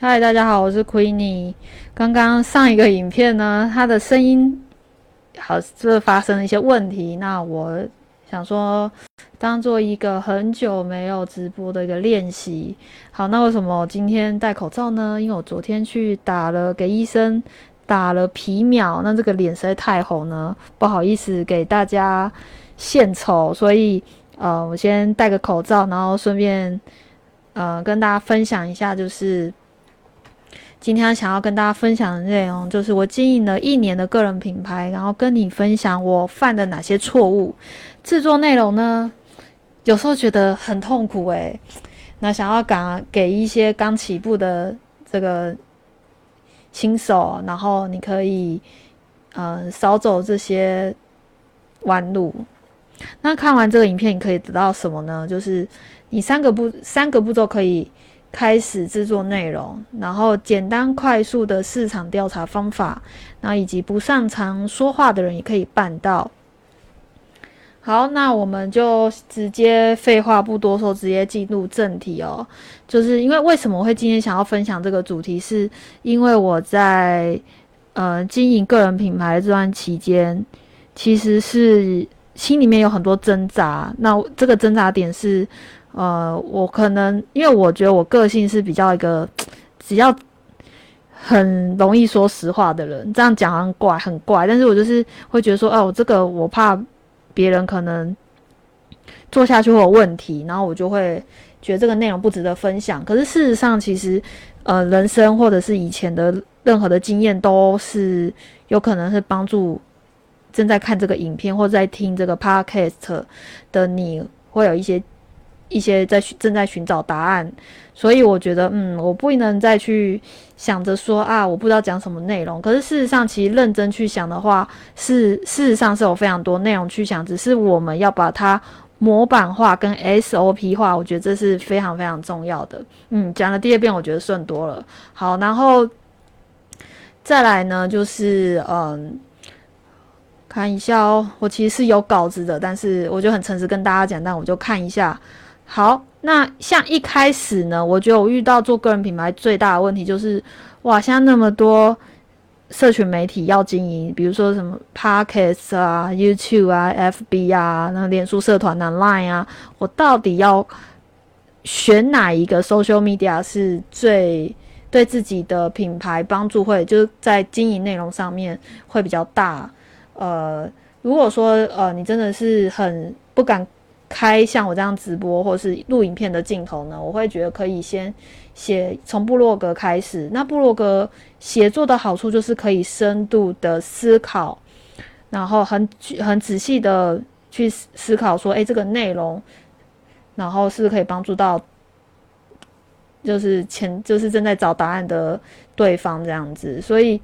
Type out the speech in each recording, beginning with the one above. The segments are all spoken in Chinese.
嗨，大家好，我是 Queenie。刚刚上一个影片呢，它的声音好是发生了一些问题。那我想说，当做一个很久没有直播的一个练习。好，那为什么今天戴口罩呢？因为我昨天去打了给医生打了皮秒，那这个脸实在太红呢，不好意思给大家献丑，所以呃，我先戴个口罩，然后顺便呃跟大家分享一下，就是。今天想要跟大家分享的内容，就是我经营了一年的个人品牌，然后跟你分享我犯的哪些错误。制作内容呢，有时候觉得很痛苦诶。那想要赶给一些刚起步的这个新手，然后你可以嗯少走这些弯路。那看完这个影片，你可以得到什么呢？就是你三个步三个步骤可以。开始制作内容，然后简单快速的市场调查方法，然后以及不擅长说话的人也可以办到。好，那我们就直接废话不多说，直接进入正题哦。就是因为为什么我会今天想要分享这个主题，是因为我在呃经营个人品牌这段期间，其实是心里面有很多挣扎。那这个挣扎点是。呃，我可能因为我觉得我个性是比较一个，只要很容易说实话的人，这样讲很怪很怪，但是我就是会觉得说，哦，这个我怕别人可能做下去会有问题，然后我就会觉得这个内容不值得分享。可是事实上，其实呃，人生或者是以前的任何的经验，都是有可能是帮助正在看这个影片或在听这个 podcast 的你会有一些。一些在正在寻找答案，所以我觉得，嗯，我不能再去想着说啊，我不知道讲什么内容。可是事实上，其实认真去想的话，是事实上是有非常多内容去想，只是我们要把它模板化跟 SOP 化，我觉得这是非常非常重要的。嗯，讲了第二遍，我觉得顺多了。好，然后再来呢，就是嗯，看一下哦，我其实是有稿子的，但是我就很诚实跟大家讲，但我就看一下。好，那像一开始呢，我觉得我遇到做个人品牌最大的问题就是，哇，现在那么多社群媒体要经营，比如说什么 Podcast 啊、YouTube 啊、FB 啊、那脸书社团啊、Line 啊，我到底要选哪一个 social media 是最对自己的品牌帮助会，就是在经营内容上面会比较大？呃，如果说呃你真的是很不敢。开像我这样直播或是录影片的镜头呢，我会觉得可以先写从部落格开始。那部落格写作的好处就是可以深度的思考，然后很很仔细的去思考说，哎，这个内容，然后是可以帮助到，就是前就是正在找答案的对方这样子。所以，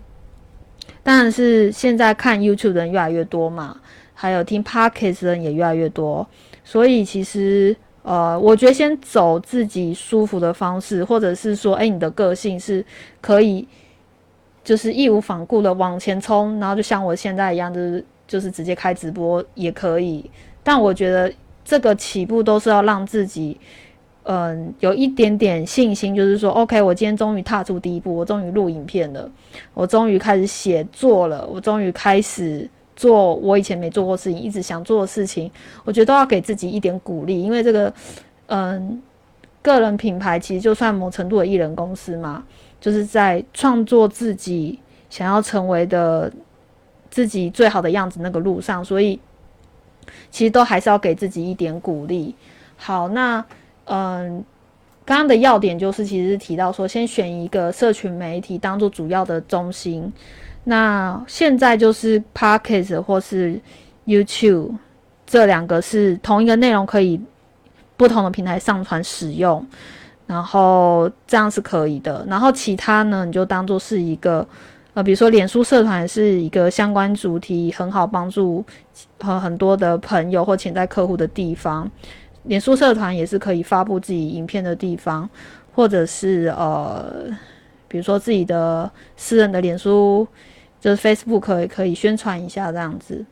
当然是现在看 YouTube 的人越来越多嘛，还有听 Podcast 的人也越来越多。所以其实，呃，我觉得先走自己舒服的方式，或者是说，哎，你的个性是可以，就是义无反顾的往前冲，然后就像我现在一样，就是就是直接开直播也可以。但我觉得这个起步都是要让自己，嗯，有一点点信心，就是说，OK，我今天终于踏出第一步，我终于录影片了，我终于开始写作了，我终于开始。做我以前没做过事情，一直想做的事情，我觉得都要给自己一点鼓励，因为这个，嗯，个人品牌其实就算某程度的艺人公司嘛，就是在创作自己想要成为的自己最好的样子那个路上，所以其实都还是要给自己一点鼓励。好，那嗯，刚刚的要点就是，其实提到说，先选一个社群媒体当做主要的中心。那现在就是 Podcast 或是 YouTube 这两个是同一个内容，可以不同的平台上传使用，然后这样是可以的。然后其他呢，你就当做是一个呃，比如说脸书社团是一个相关主题很好帮助和很多的朋友或潜在客户的地方。脸书社团也是可以发布自己影片的地方，或者是呃，比如说自己的私人的脸书。就是 Facebook 可以可以宣传一下这样子，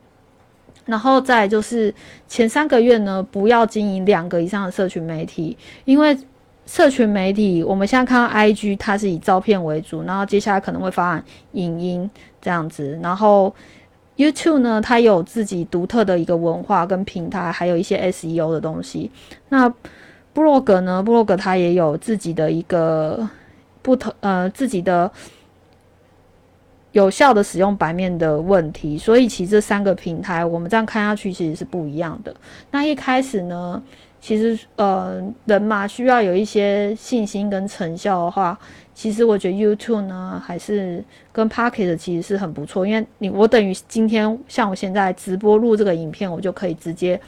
然后再就是前三个月呢，不要经营两个以上的社群媒体，因为社群媒体，我们现在看到 IG，它是以照片为主，然后接下来可能会发展影音这样子，然后 YouTube 呢，它有自己独特的一个文化跟平台，还有一些 SEO 的东西。那 Blog 呢，，Blog 它也有自己的一个不同呃自己的有效的使用版面的问题，所以其实这三个平台我们这样看下去其实是不一样的。那一开始呢？其实，呃，人嘛需要有一些信心跟成效的话，其实我觉得 YouTube 呢还是跟 Pocket 其实是很不错，因为你我等于今天像我现在直播录这个影片，我就可以直接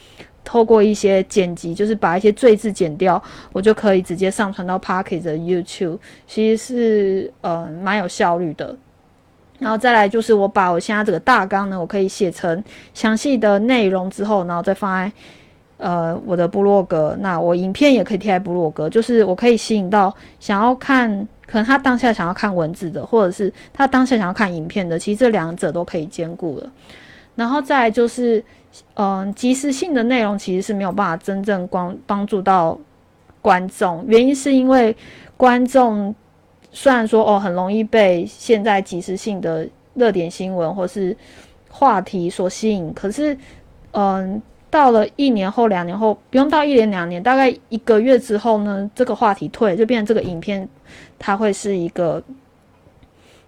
透过一些剪辑，就是把一些赘字剪掉，我就可以直接上传到 Pocket 的 YouTube，其实是呃蛮有效率的。然后再来就是我把我现在这个大纲呢，我可以写成详细的内容之后，然后再放在。呃，我的部落格，那我影片也可以贴在部落格，就是我可以吸引到想要看，可能他当下想要看文字的，或者是他当下想要看影片的，其实这两者都可以兼顾了。然后再就是，嗯，即时性的内容其实是没有办法真正光帮助到观众，原因是因为观众虽然说哦很容易被现在即时性的热点新闻或是话题所吸引，可是，嗯。到了一年后、两年后，不用到一年两年，大概一个月之后呢，这个话题退，就变成这个影片，它会是一个，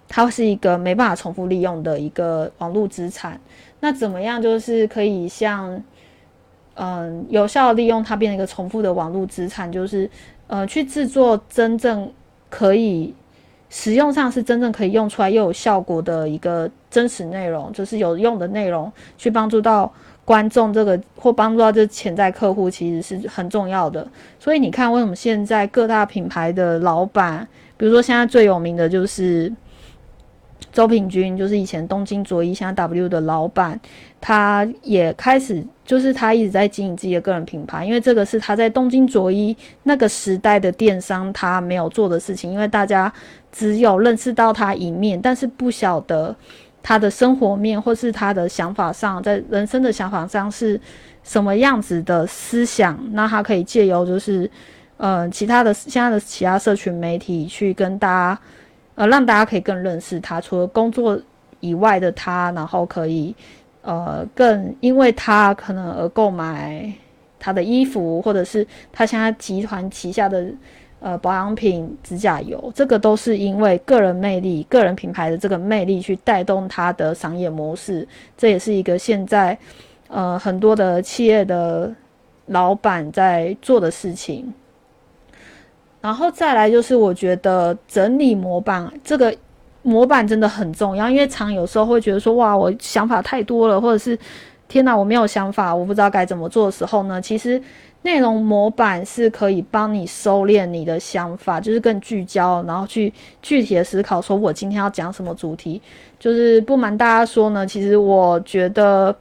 它会是一个没办法重复利用的一个网络资产。那怎么样，就是可以像，嗯，有效利用它变成一个重复的网络资产，就是呃，去制作真正可以使用上是真正可以用出来又有效果的一个真实内容，就是有用的内容，去帮助到。观众这个或帮助到这潜在客户，其实是很重要的。所以你看，为什么现在各大品牌的老板，比如说现在最有名的就是周品君，就是以前东京卓一，现在 W 的老板，他也开始就是他一直在经营自己的个人品牌，因为这个是他在东京卓一那个时代的电商他没有做的事情，因为大家只有认识到他一面，但是不晓得。他的生活面，或是他的想法上，在人生的想法上是什么样子的思想？那他可以借由就是，呃，其他的现在的其他社群媒体去跟大家，呃，让大家可以更认识他。除了工作以外的他，然后可以，呃，更因为他可能而购买他的衣服，或者是他现在集团旗下的。呃，保养品、指甲油，这个都是因为个人魅力、个人品牌的这个魅力去带动它的商业模式。这也是一个现在呃很多的企业的老板在做的事情。然后再来就是，我觉得整理模板，这个模板真的很重要，因为常有时候会觉得说，哇，我想法太多了，或者是天哪，我没有想法，我不知道该怎么做的时候呢，其实。内容模板是可以帮你收敛你的想法，就是更聚焦，然后去具体的思考，说我今天要讲什么主题。就是不瞒大家说呢，其实我觉得，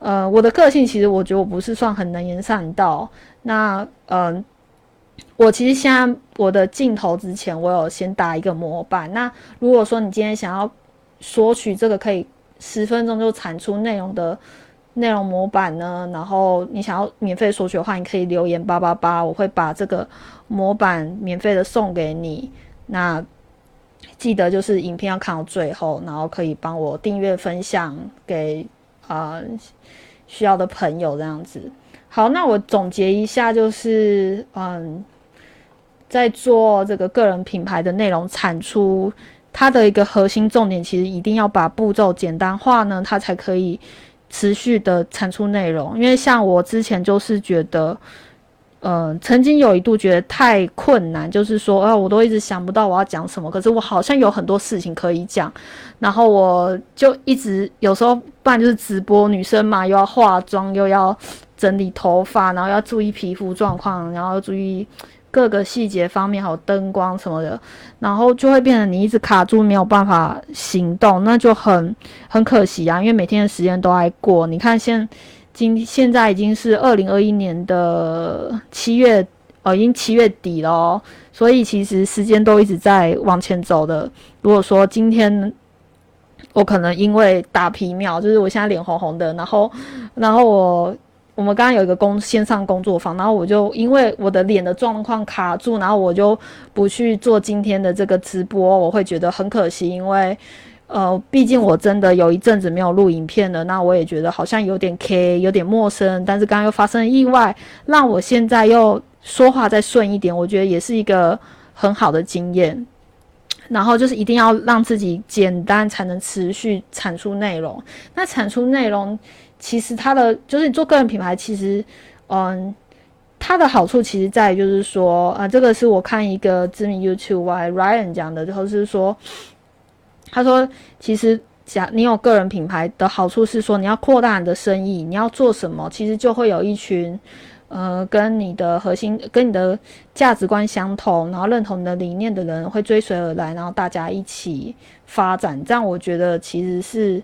呃，我的个性其实我觉得我不是算很能言善道。那，嗯，我其实现在我的镜头之前，我有先打一个模板。那如果说你今天想要索取这个可以十分钟就产出内容的。内容模板呢？然后你想要免费索取的话，你可以留言八八八，我会把这个模板免费的送给你。那记得就是影片要看到最后，然后可以帮我订阅分享给啊需要的朋友这样子。好，那我总结一下，就是嗯，在做这个个人品牌的内容产出，它的一个核心重点，其实一定要把步骤简单化呢，它才可以。持续的产出内容，因为像我之前就是觉得，呃，曾经有一度觉得太困难，就是说，啊，我都一直想不到我要讲什么，可是我好像有很多事情可以讲，然后我就一直有时候，不然就是直播，女生嘛，又要化妆，又要整理头发，然后要注意皮肤状况，然后要注意。各个细节方面，还有灯光什么的，然后就会变成你一直卡住，没有办法行动，那就很很可惜啊。因为每天的时间都在过，你看现今现在已经是二零二一年的七月，呃，已经七月底了，所以其实时间都一直在往前走的。如果说今天我可能因为打皮秒，就是我现在脸红红的，然后然后我。我们刚刚有一个工线上工作坊，然后我就因为我的脸的状况卡住，然后我就不去做今天的这个直播，我会觉得很可惜，因为呃，毕竟我真的有一阵子没有录影片了，那我也觉得好像有点 K，有点陌生。但是刚刚又发生意外，让我现在又说话再顺一点，我觉得也是一个很好的经验。然后就是一定要让自己简单，才能持续产出内容。那产出内容，其实它的就是你做个人品牌，其实，嗯，它的好处其实在就是说，啊，这个是我看一个知名 YouTube Ryan 讲的，就是说，他说，其实讲你有个人品牌的好处是说，你要扩大你的生意，你要做什么，其实就会有一群。呃，跟你的核心、跟你的价值观相同，然后认同你的理念的人会追随而来，然后大家一起发展，这样我觉得其实是，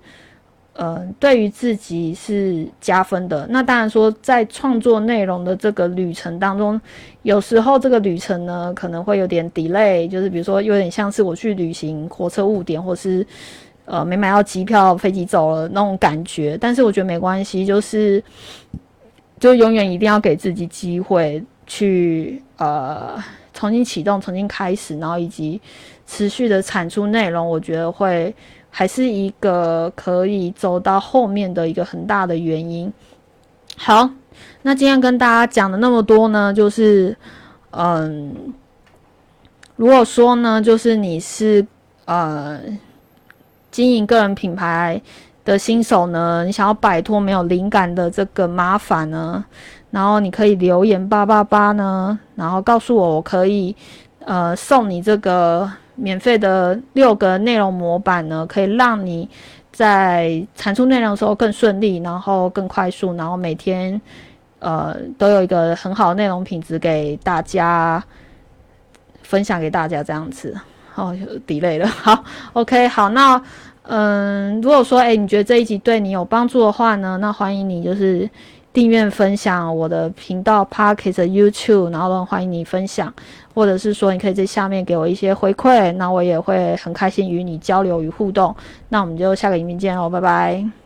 呃，对于自己是加分的。那当然说，在创作内容的这个旅程当中，有时候这个旅程呢可能会有点 delay，就是比如说有点像是我去旅行，火车误点，或是呃没买到机票，飞机走了那种感觉。但是我觉得没关系，就是。就永远一定要给自己机会去呃重新启动、重新开始，然后以及持续的产出内容，我觉得会还是一个可以走到后面的一个很大的原因。好，那今天跟大家讲的那么多呢，就是嗯，如果说呢，就是你是呃经营个人品牌。的新手呢，你想要摆脱没有灵感的这个麻烦呢，然后你可以留言八八八呢，然后告诉我，我可以呃送你这个免费的六个内容模板呢，可以让你在产出内容的时候更顺利，然后更快速，然后每天呃都有一个很好的内容品质给大家分享给大家这样子。哦，delay 了，好，OK，好，那。嗯，如果说哎，你觉得这一集对你有帮助的话呢，那欢迎你就是订阅分享我的频道 Pocket YouTube，然后欢迎你分享，或者是说你可以在下面给我一些回馈，那我也会很开心与你交流与互动。那我们就下个影片见喽，拜拜。